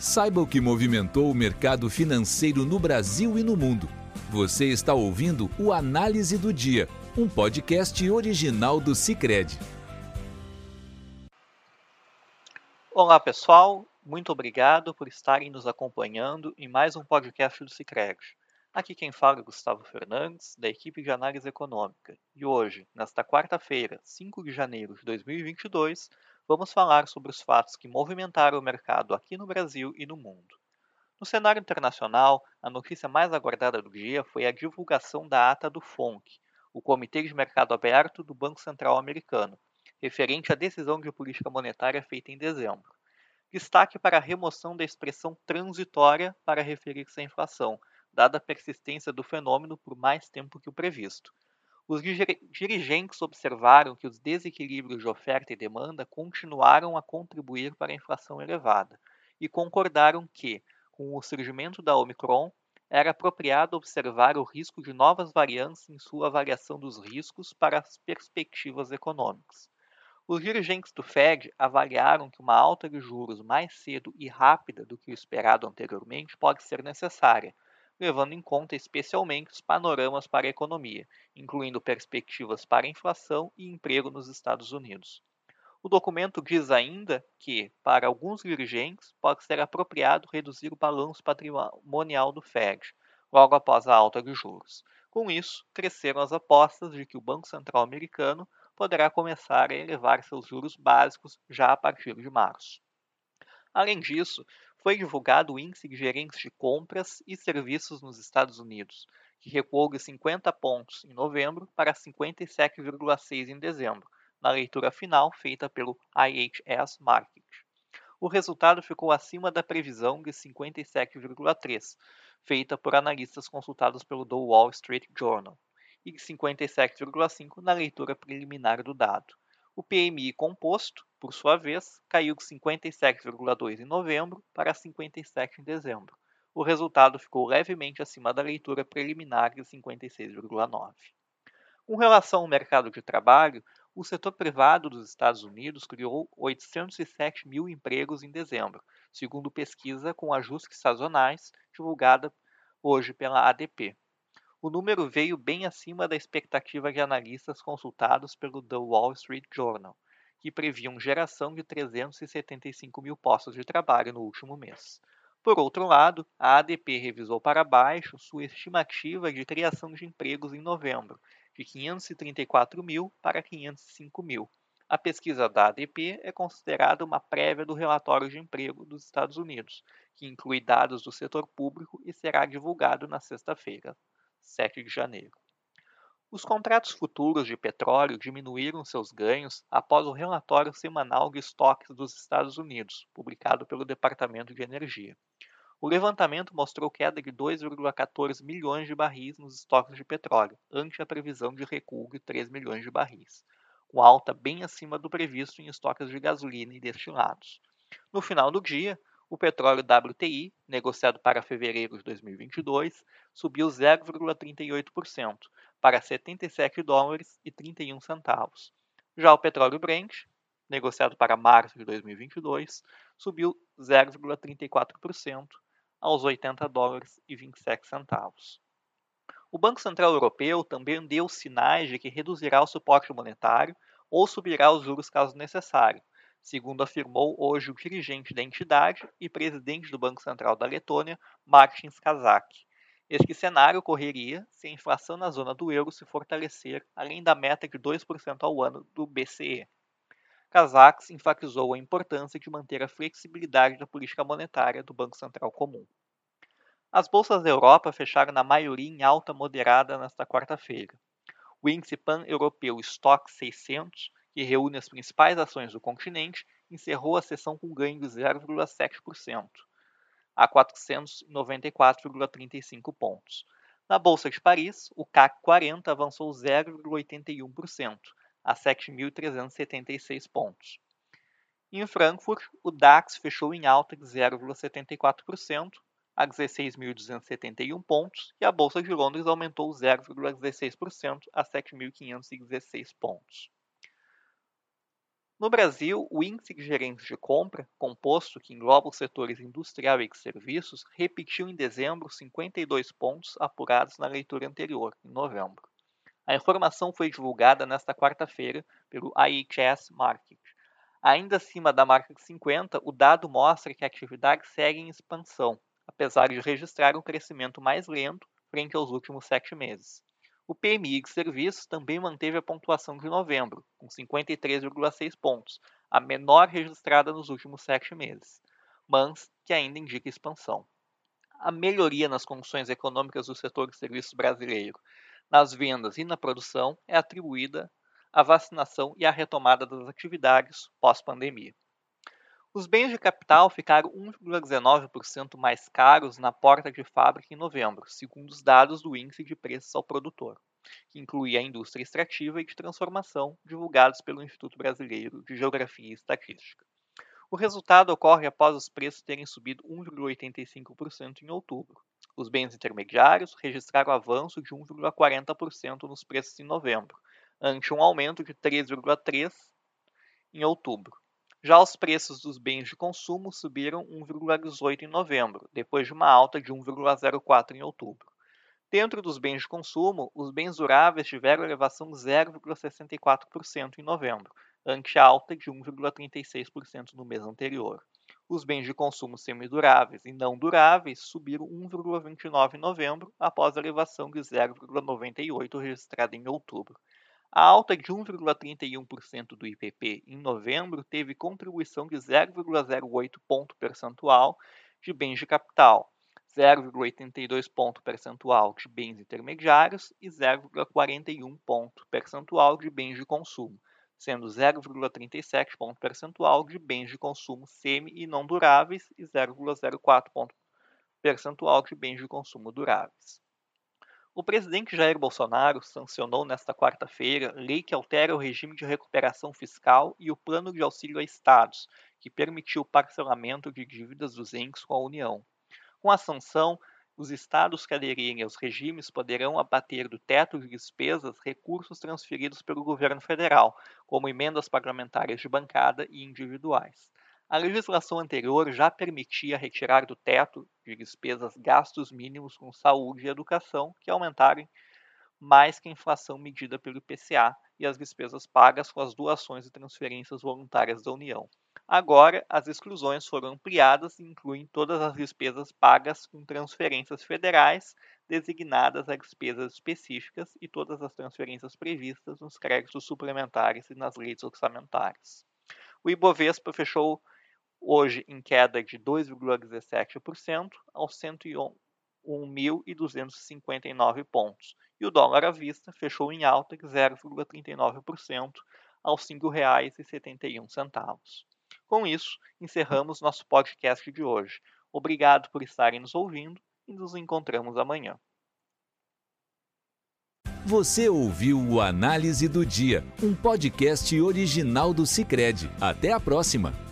Saiba o que movimentou o mercado financeiro no Brasil e no mundo. Você está ouvindo o Análise do Dia, um podcast original do Cicred. Olá pessoal, muito obrigado por estarem nos acompanhando em mais um podcast do Cicred. Aqui quem fala é Gustavo Fernandes, da equipe de análise econômica. E hoje, nesta quarta-feira, 5 de janeiro de 2022, vamos falar sobre os fatos que movimentaram o mercado aqui no Brasil e no mundo. No cenário internacional, a notícia mais aguardada do dia foi a divulgação da ata do FONC, o Comitê de Mercado Aberto do Banco Central Americano, referente à decisão de política monetária feita em dezembro. Destaque para a remoção da expressão transitória para referir-se à inflação, dada a persistência do fenômeno por mais tempo que o previsto. Os dirigentes observaram que os desequilíbrios de oferta e demanda continuaram a contribuir para a inflação elevada e concordaram que, com o surgimento da Omicron, era apropriado observar o risco de novas variantes em sua avaliação dos riscos para as perspectivas econômicas. Os dirigentes do Fed avaliaram que uma alta de juros mais cedo e rápida do que o esperado anteriormente pode ser necessária, levando em conta especialmente os panoramas para a economia, incluindo perspectivas para inflação e emprego nos Estados Unidos. O documento diz ainda que, para alguns dirigentes, pode ser apropriado reduzir o balanço patrimonial do Fed, logo após a alta de juros. Com isso, cresceram as apostas de que o Banco Central americano poderá começar a elevar seus juros básicos já a partir de março. Além disso, foi divulgado o Índice de Gerentes de Compras e Serviços nos Estados Unidos, que recuou de 50 pontos em novembro para 57,6 em dezembro, na leitura final feita pelo IHS Markit. O resultado ficou acima da previsão de 57,3, feita por analistas consultados pelo The Wall Street Journal, e de 57,5 na leitura preliminar do dado. O PMI composto, por sua vez, caiu de 57,2 em novembro para 57 em dezembro. O resultado ficou levemente acima da leitura preliminar de 56,9. Com relação ao mercado de trabalho, o setor privado dos Estados Unidos criou 807 mil empregos em dezembro, segundo pesquisa com ajustes sazonais divulgada hoje pela ADP. O número veio bem acima da expectativa de analistas consultados pelo The Wall Street Journal, que previam geração de 375 mil postos de trabalho no último mês. Por outro lado, a ADP revisou para baixo sua estimativa de criação de empregos em novembro, de 534 mil para 505 mil. A pesquisa da ADP é considerada uma prévia do relatório de emprego dos Estados Unidos, que inclui dados do setor público e será divulgado na sexta-feira. 7 de janeiro. Os contratos futuros de petróleo diminuíram seus ganhos após o relatório semanal de estoques dos Estados Unidos, publicado pelo Departamento de Energia. O levantamento mostrou queda de 2,14 milhões de barris nos estoques de petróleo, ante a previsão de recuo de 3 milhões de barris, com alta bem acima do previsto em estoques de gasolina e destilados. No final do dia, o petróleo WTI, negociado para fevereiro de 2022, subiu 0,38% para 77 dólares e 31 centavos. Já o petróleo Brent, negociado para março de 2022, subiu 0,34% aos 80 dólares e 27 centavos. O Banco Central Europeu também deu sinais de que reduzirá o suporte monetário ou subirá os juros caso necessário, segundo afirmou hoje o dirigente da entidade e presidente do Banco Central da Letônia, Martins Kazak. Este cenário ocorreria se a inflação na zona do euro se fortalecer além da meta de 2% ao ano do BCE. Kazak enfatizou a importância de manter a flexibilidade da política monetária do Banco Central Comum. As bolsas da Europa fecharam na maioria em alta moderada nesta quarta-feira. O índice pan-europeu Stock 600 que reúne as principais ações do continente, encerrou a sessão com ganho de 0,7%, a 494,35 pontos. Na Bolsa de Paris, o CAC 40 avançou 0,81%, a 7.376 pontos. Em Frankfurt, o DAX fechou em alta de 0,74%, a 16.271 pontos, e a Bolsa de Londres aumentou 0,16% a 7.516 pontos. No Brasil, o índice de gerentes de compra, composto que engloba os setores industrial e serviços, repetiu em dezembro 52 pontos apurados na leitura anterior, em novembro. A informação foi divulgada nesta quarta-feira pelo IHS Markit. Ainda acima da marca de 50, o dado mostra que a atividade segue em expansão, apesar de registrar um crescimento mais lento frente aos últimos sete meses. O PMI de serviços também manteve a pontuação de novembro, com 53,6 pontos, a menor registrada nos últimos sete meses, mas que ainda indica expansão. A melhoria nas condições econômicas do setor de serviços brasileiro, nas vendas e na produção, é atribuída à vacinação e à retomada das atividades pós-pandemia. Os bens de capital ficaram 1,19% mais caros na porta de fábrica em novembro, segundo os dados do Índice de Preços ao Produtor, que inclui a indústria extrativa e de transformação divulgados pelo Instituto Brasileiro de Geografia e Estatística. O resultado ocorre após os preços terem subido 1,85% em outubro. Os bens intermediários registraram avanço de 1,40% nos preços em novembro, ante um aumento de 3,3% em outubro. Já os preços dos bens de consumo subiram 1,18 em novembro, depois de uma alta de 1,04 em outubro. Dentro dos bens de consumo, os bens duráveis tiveram elevação de 0,64% em novembro, ante alta de 1,36% no mês anterior. Os bens de consumo semiduráveis e não duráveis subiram 1,29 em novembro, após a elevação de 0,98 registrada em outubro. A alta de 1,31% do IPP em novembro teve contribuição de 0,08 ponto percentual de bens de capital, 0,82 ponto percentual de bens intermediários e 0,41 ponto percentual de bens de consumo, sendo 0,37 ponto percentual de bens de consumo semi e não duráveis e 0,04 ponto percentual de bens de consumo duráveis. O presidente Jair Bolsonaro sancionou nesta quarta-feira lei que altera o regime de recuperação fiscal e o plano de auxílio a estados, que permitiu o parcelamento de dívidas dos entes com a União. Com a sanção, os estados que aderirem aos regimes poderão abater do teto de despesas recursos transferidos pelo governo federal, como emendas parlamentares de bancada e individuais. A legislação anterior já permitia retirar do teto de despesas gastos mínimos com saúde e educação, que aumentarem mais que a inflação medida pelo IPCA e as despesas pagas com as doações e transferências voluntárias da União. Agora, as exclusões foram ampliadas e incluem todas as despesas pagas com transferências federais designadas a despesas específicas e todas as transferências previstas nos créditos suplementares e nas leis orçamentárias. O Ibovespa fechou hoje em queda de 2,17% aos 101.259 pontos, e o dólar à vista fechou em alta de 0,39% aos R$ 5,71. Com isso, encerramos nosso podcast de hoje. Obrigado por estarem nos ouvindo e nos encontramos amanhã. Você ouviu o Análise do Dia, um podcast original do Cicred. Até a próxima!